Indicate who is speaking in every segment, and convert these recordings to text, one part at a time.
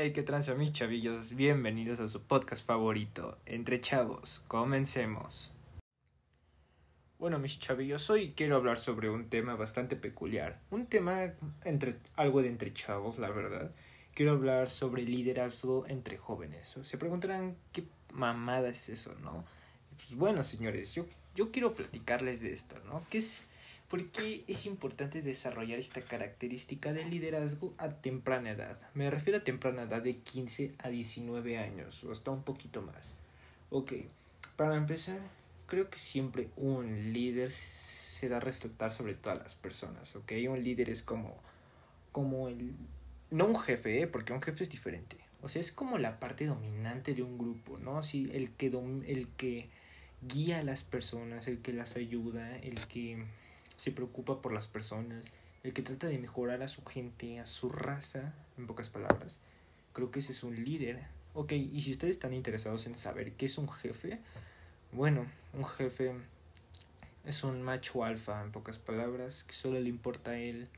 Speaker 1: Hey, qué tranza mis chavillos, bienvenidos a su podcast favorito, Entre Chavos, comencemos. Bueno, mis chavillos, hoy quiero hablar sobre un tema bastante peculiar, un tema entre algo de entre chavos, la verdad. Quiero hablar sobre liderazgo entre jóvenes. Se preguntarán qué mamada es eso, ¿no? Pues bueno, señores, yo, yo quiero platicarles de esto, ¿no? ¿Qué es ¿Por qué es importante desarrollar esta característica de liderazgo a temprana edad? Me refiero a temprana edad de 15 a 19 años o hasta un poquito más. Ok, para empezar, creo que siempre un líder se da a resaltar sobre todas las personas, ¿ok? Un líder es como, como el... No un jefe, ¿eh? porque un jefe es diferente. O sea, es como la parte dominante de un grupo, ¿no? Sí, el que, el que guía a las personas, el que las ayuda, el que se preocupa por las personas, el que trata de mejorar a su gente, a su raza, en pocas palabras. Creo que ese es un líder. Ok, y si ustedes están interesados en saber qué es un jefe, bueno, un jefe es un macho alfa, en pocas palabras, que solo le importa a él,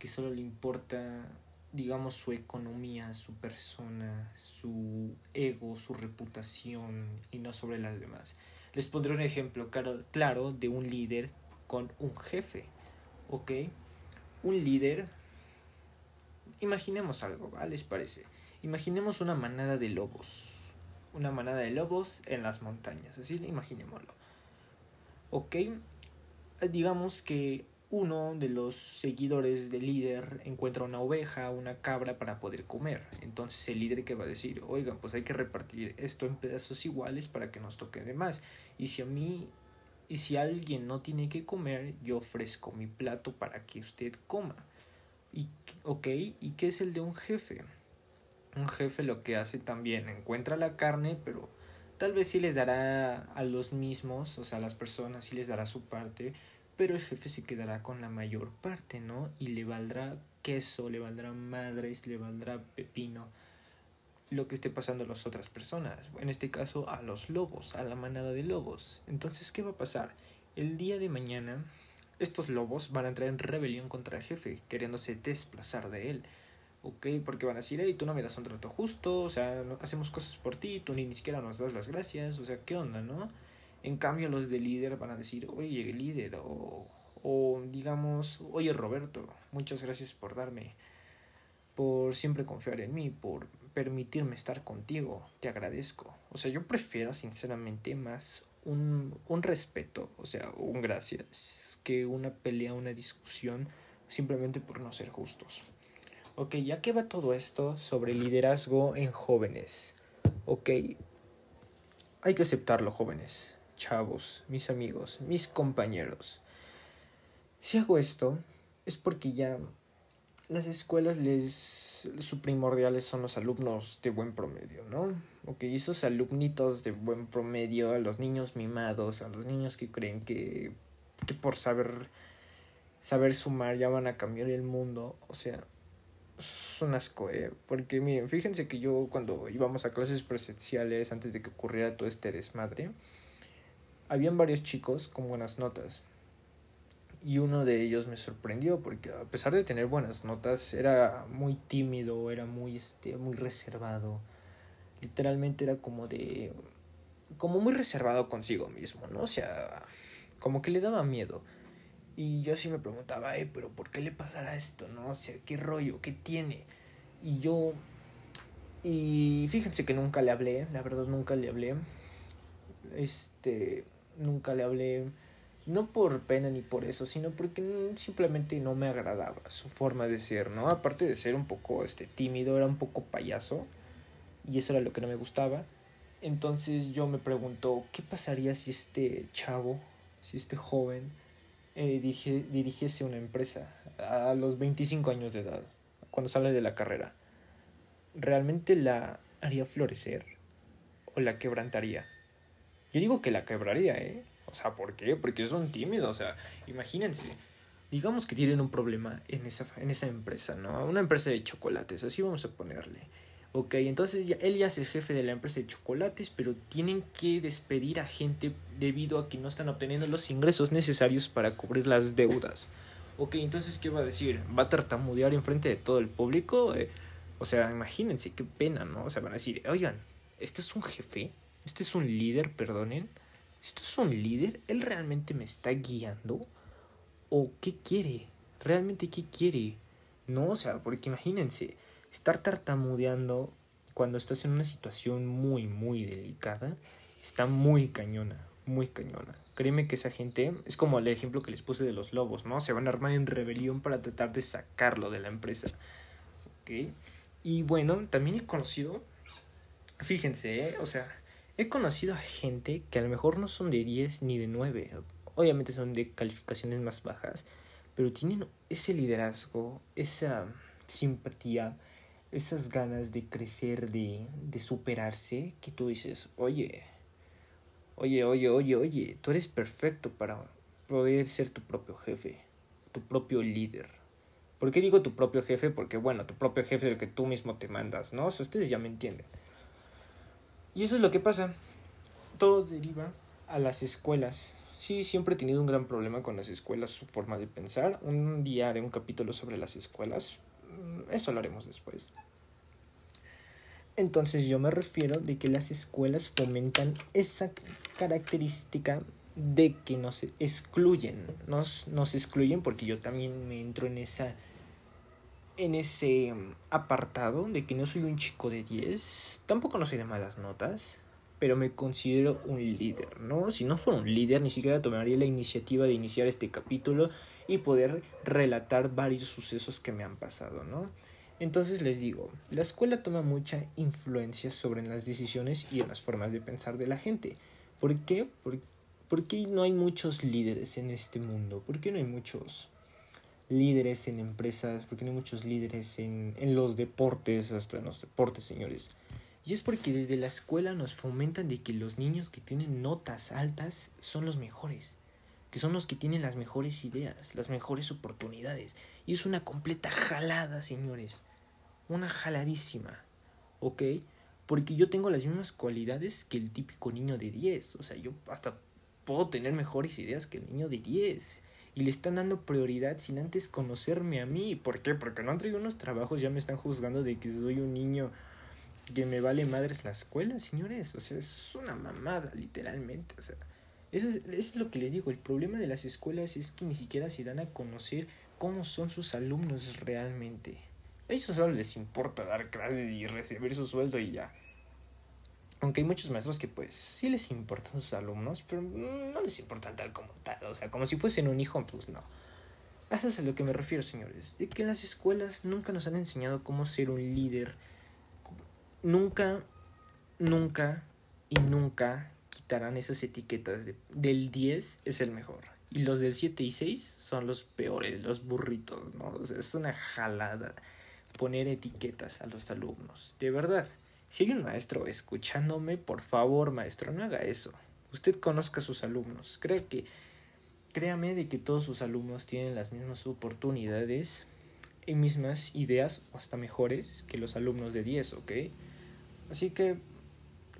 Speaker 1: que solo le importa, digamos, su economía, su persona, su ego, su reputación y no sobre las demás. Les pondré un ejemplo claro, claro de un líder con un jefe, ¿ok? Un líder, imaginemos algo, ¿vale? ¿Les parece? Imaginemos una manada de lobos, una manada de lobos en las montañas, así imaginémoslo, ¿ok? Digamos que uno de los seguidores del líder encuentra una oveja, una cabra para poder comer. Entonces el líder que va a decir, oigan, pues hay que repartir esto en pedazos iguales para que nos toque de más. Y si a mí y si alguien no tiene que comer, yo ofrezco mi plato para que usted coma. Y, ok, ¿y qué es el de un jefe? Un jefe lo que hace también, encuentra la carne, pero tal vez sí les dará a los mismos, o sea, a las personas sí les dará su parte, pero el jefe se quedará con la mayor parte, ¿no? Y le valdrá queso, le valdrá madres, le valdrá pepino lo que esté pasando a las otras personas, en este caso a los lobos, a la manada de lobos. Entonces, ¿qué va a pasar? El día de mañana, estos lobos van a entrar en rebelión contra el jefe, queriéndose desplazar de él. ¿Ok? Porque van a decir, hey, tú no me das un trato justo, o sea, hacemos cosas por ti, tú ni, ni siquiera nos das las gracias, o sea, ¿qué onda, no? En cambio, los de líder van a decir, oye, líder, o, o digamos, oye, Roberto, muchas gracias por darme, por siempre confiar en mí, por permitirme estar contigo, te agradezco. O sea, yo prefiero sinceramente más un, un respeto, o sea, un gracias, que una pelea, una discusión, simplemente por no ser justos. Ok, ya que va todo esto sobre liderazgo en jóvenes. Ok, hay que aceptarlo, jóvenes, chavos, mis amigos, mis compañeros. Si hago esto, es porque ya las escuelas les su primordiales son los alumnos de buen promedio, ¿no? Ok, esos alumnitos de buen promedio, a los niños mimados, a los niños que creen que, que por saber saber sumar ya van a cambiar el mundo, o sea, es un asco, ¿eh? Porque miren, fíjense que yo cuando íbamos a clases presenciales, antes de que ocurriera todo este desmadre, habían varios chicos con buenas notas y uno de ellos me sorprendió porque a pesar de tener buenas notas era muy tímido, era muy este muy reservado. Literalmente era como de como muy reservado consigo mismo, ¿no? O sea, como que le daba miedo. Y yo así me preguntaba, "Eh, pero ¿por qué le pasará esto, no? O sea, ¿qué rollo? ¿Qué tiene?" Y yo y fíjense que nunca le hablé, la verdad nunca le hablé. Este, nunca le hablé no por pena ni por eso, sino porque simplemente no me agradaba su forma de ser, ¿no? Aparte de ser un poco este tímido, era un poco payaso y eso era lo que no me gustaba. Entonces yo me pregunto, ¿qué pasaría si este chavo, si este joven eh, dirigiese una empresa a los 25 años de edad, cuando sale de la carrera? ¿Realmente la haría florecer o la quebrantaría? Yo digo que la quebraría, ¿eh? O sea, ¿por qué? Porque son tímidos. O sea, imagínense. Digamos que tienen un problema en esa, en esa empresa, ¿no? Una empresa de chocolates, así vamos a ponerle. Ok, entonces ya, él ya es el jefe de la empresa de chocolates, pero tienen que despedir a gente debido a que no están obteniendo los ingresos necesarios para cubrir las deudas. Ok, entonces, ¿qué va a decir? ¿Va a tartamudear enfrente de todo el público? Eh, O sea, imagínense qué pena, ¿no? O sea, van a decir, oigan, ¿este es un jefe? ¿Este es un líder, perdonen? ¿Esto es un líder? ¿Él realmente me está guiando? ¿O qué quiere? ¿Realmente qué quiere? No, o sea, porque imagínense, estar tartamudeando cuando estás en una situación muy, muy delicada, está muy cañona, muy cañona. Créeme que esa gente, es como el ejemplo que les puse de los lobos, ¿no? Se van a armar en rebelión para tratar de sacarlo de la empresa. ¿Ok? Y bueno, también he conocido, fíjense, ¿eh? o sea, he conocido a gente que a lo mejor no son de 10 ni de 9, obviamente son de calificaciones más bajas, pero tienen ese liderazgo, esa simpatía, esas ganas de crecer, de, de superarse, que tú dices, oye, oye, oye, oye, oye, tú eres perfecto para poder ser tu propio jefe, tu propio líder. ¿Por qué digo tu propio jefe? Porque, bueno, tu propio jefe es el que tú mismo te mandas, ¿no? O sea, ustedes ya me entienden. Y eso es lo que pasa. Todo deriva a las escuelas. Sí, siempre he tenido un gran problema con las escuelas, su forma de pensar. Un día haré un capítulo sobre las escuelas. Mm, eso lo haremos después. Entonces yo me refiero de que las escuelas fomentan esa característica de que nos excluyen, nos, nos excluyen porque yo también me entro en esa en ese apartado de que no soy un chico de 10, tampoco no soy de malas notas, pero me considero un líder, ¿no? Si no fuera un líder, ni siquiera tomaría la iniciativa de iniciar este capítulo y poder relatar varios sucesos que me han pasado, ¿no? Entonces les digo, la escuela toma mucha influencia sobre las decisiones y en las formas de pensar de la gente. ¿Por qué? ¿Por, qué no hay muchos líderes en este mundo? ¿Por qué no hay muchos líderes en empresas? ¿Por qué no hay muchos líderes en, en los deportes, hasta en los deportes, señores? Y es porque desde la escuela nos fomentan de que los niños que tienen notas altas son los mejores, que son los que tienen las mejores ideas, las mejores oportunidades. Y es una completa jalada, señores. Una jaladísima. ¿Ok? Porque yo tengo las mismas cualidades que el típico niño de 10. O sea, yo hasta puedo tener mejores ideas que el niño de 10. Y le están dando prioridad sin antes conocerme a mí. ¿Por qué? Porque no han traído unos trabajos, ya me están juzgando de que soy un niño que me vale madres la escuela, señores. O sea, es una mamada, literalmente. O sea, eso es, eso es lo que les digo. El problema de las escuelas es que ni siquiera se dan a conocer cómo son sus alumnos realmente. A ellos solo les importa dar clases y recibir su sueldo y ya. Aunque hay muchos maestros que pues sí les importan sus alumnos, pero no les importan tal como tal. O sea, como si fuesen un hijo, pues no. Eso es a lo que me refiero, señores. De que las escuelas nunca nos han enseñado cómo ser un líder. Nunca, nunca y nunca quitarán esas etiquetas de, del 10 es el mejor. Y los del 7 y 6 son los peores, los burritos, ¿no? O sea, es una jalada poner etiquetas a los alumnos. De verdad, si hay un maestro escuchándome, por favor, maestro, no haga eso. Usted conozca a sus alumnos. Crea que, créame de que todos sus alumnos tienen las mismas oportunidades y mismas ideas, o hasta mejores, que los alumnos de 10, ¿ok? Así que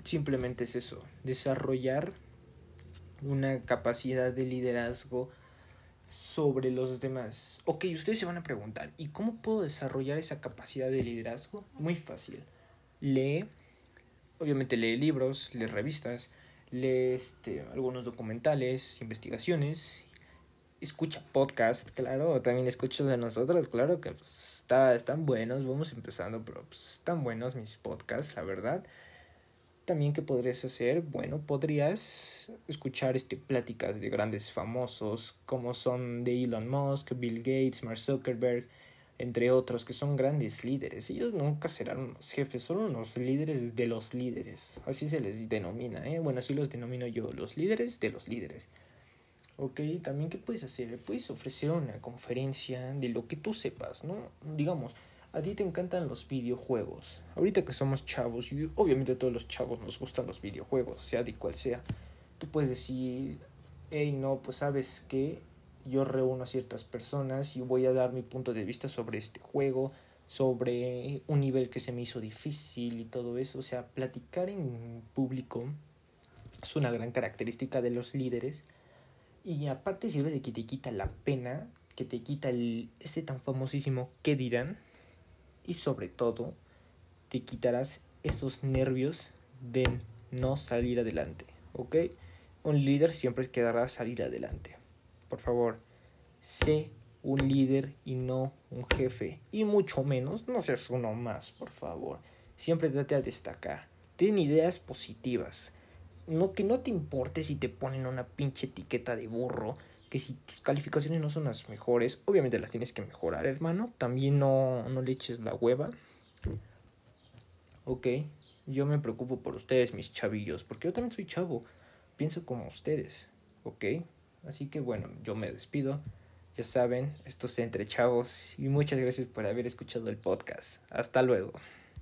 Speaker 1: simplemente es eso, desarrollar una capacidad de liderazgo sobre los demás. Ok, ustedes se van a preguntar, ¿y cómo puedo desarrollar esa capacidad de liderazgo? Muy fácil. Lee, obviamente lee libros, lee revistas, lee este, algunos documentales, investigaciones, escucha podcast, claro, también escucho de nosotros, claro que pues, está, están buenos, vamos empezando, pero pues, están buenos mis podcasts, la verdad. También que podrías hacer, bueno, podrías escuchar este pláticas de grandes famosos como son de Elon Musk, Bill Gates, Mark Zuckerberg, entre otros que son grandes líderes. Ellos nunca serán unos jefes, son unos líderes de los líderes. Así se les denomina, ¿eh? Bueno, así los denomino yo, los líderes de los líderes. Ok, también qué puedes hacer? Puedes ofrecer una conferencia de lo que tú sepas, ¿no? Digamos, a ti te encantan los videojuegos. Ahorita que somos chavos, y obviamente a todos los chavos nos gustan los videojuegos, sea de cual sea, tú puedes decir, hey, no, pues sabes que yo reúno a ciertas personas y voy a dar mi punto de vista sobre este juego, sobre un nivel que se me hizo difícil y todo eso. O sea, platicar en público es una gran característica de los líderes. Y aparte sirve de que te quita la pena, que te quita ese tan famosísimo ¿qué dirán? y sobre todo te quitarás esos nervios de no salir adelante, ¿ok? Un líder siempre quedará salir adelante. Por favor, sé un líder y no un jefe. Y mucho menos, no seas uno más, por favor. Siempre trate a destacar. Ten ideas positivas. No que no te importe si te ponen una pinche etiqueta de burro. Que si tus calificaciones no son las mejores, obviamente las tienes que mejorar, hermano. También no, no le eches la hueva. Ok, yo me preocupo por ustedes, mis chavillos, porque yo también soy chavo. Pienso como ustedes, ok. Así que bueno, yo me despido. Ya saben, esto es entre chavos y muchas gracias por haber escuchado el podcast. Hasta luego.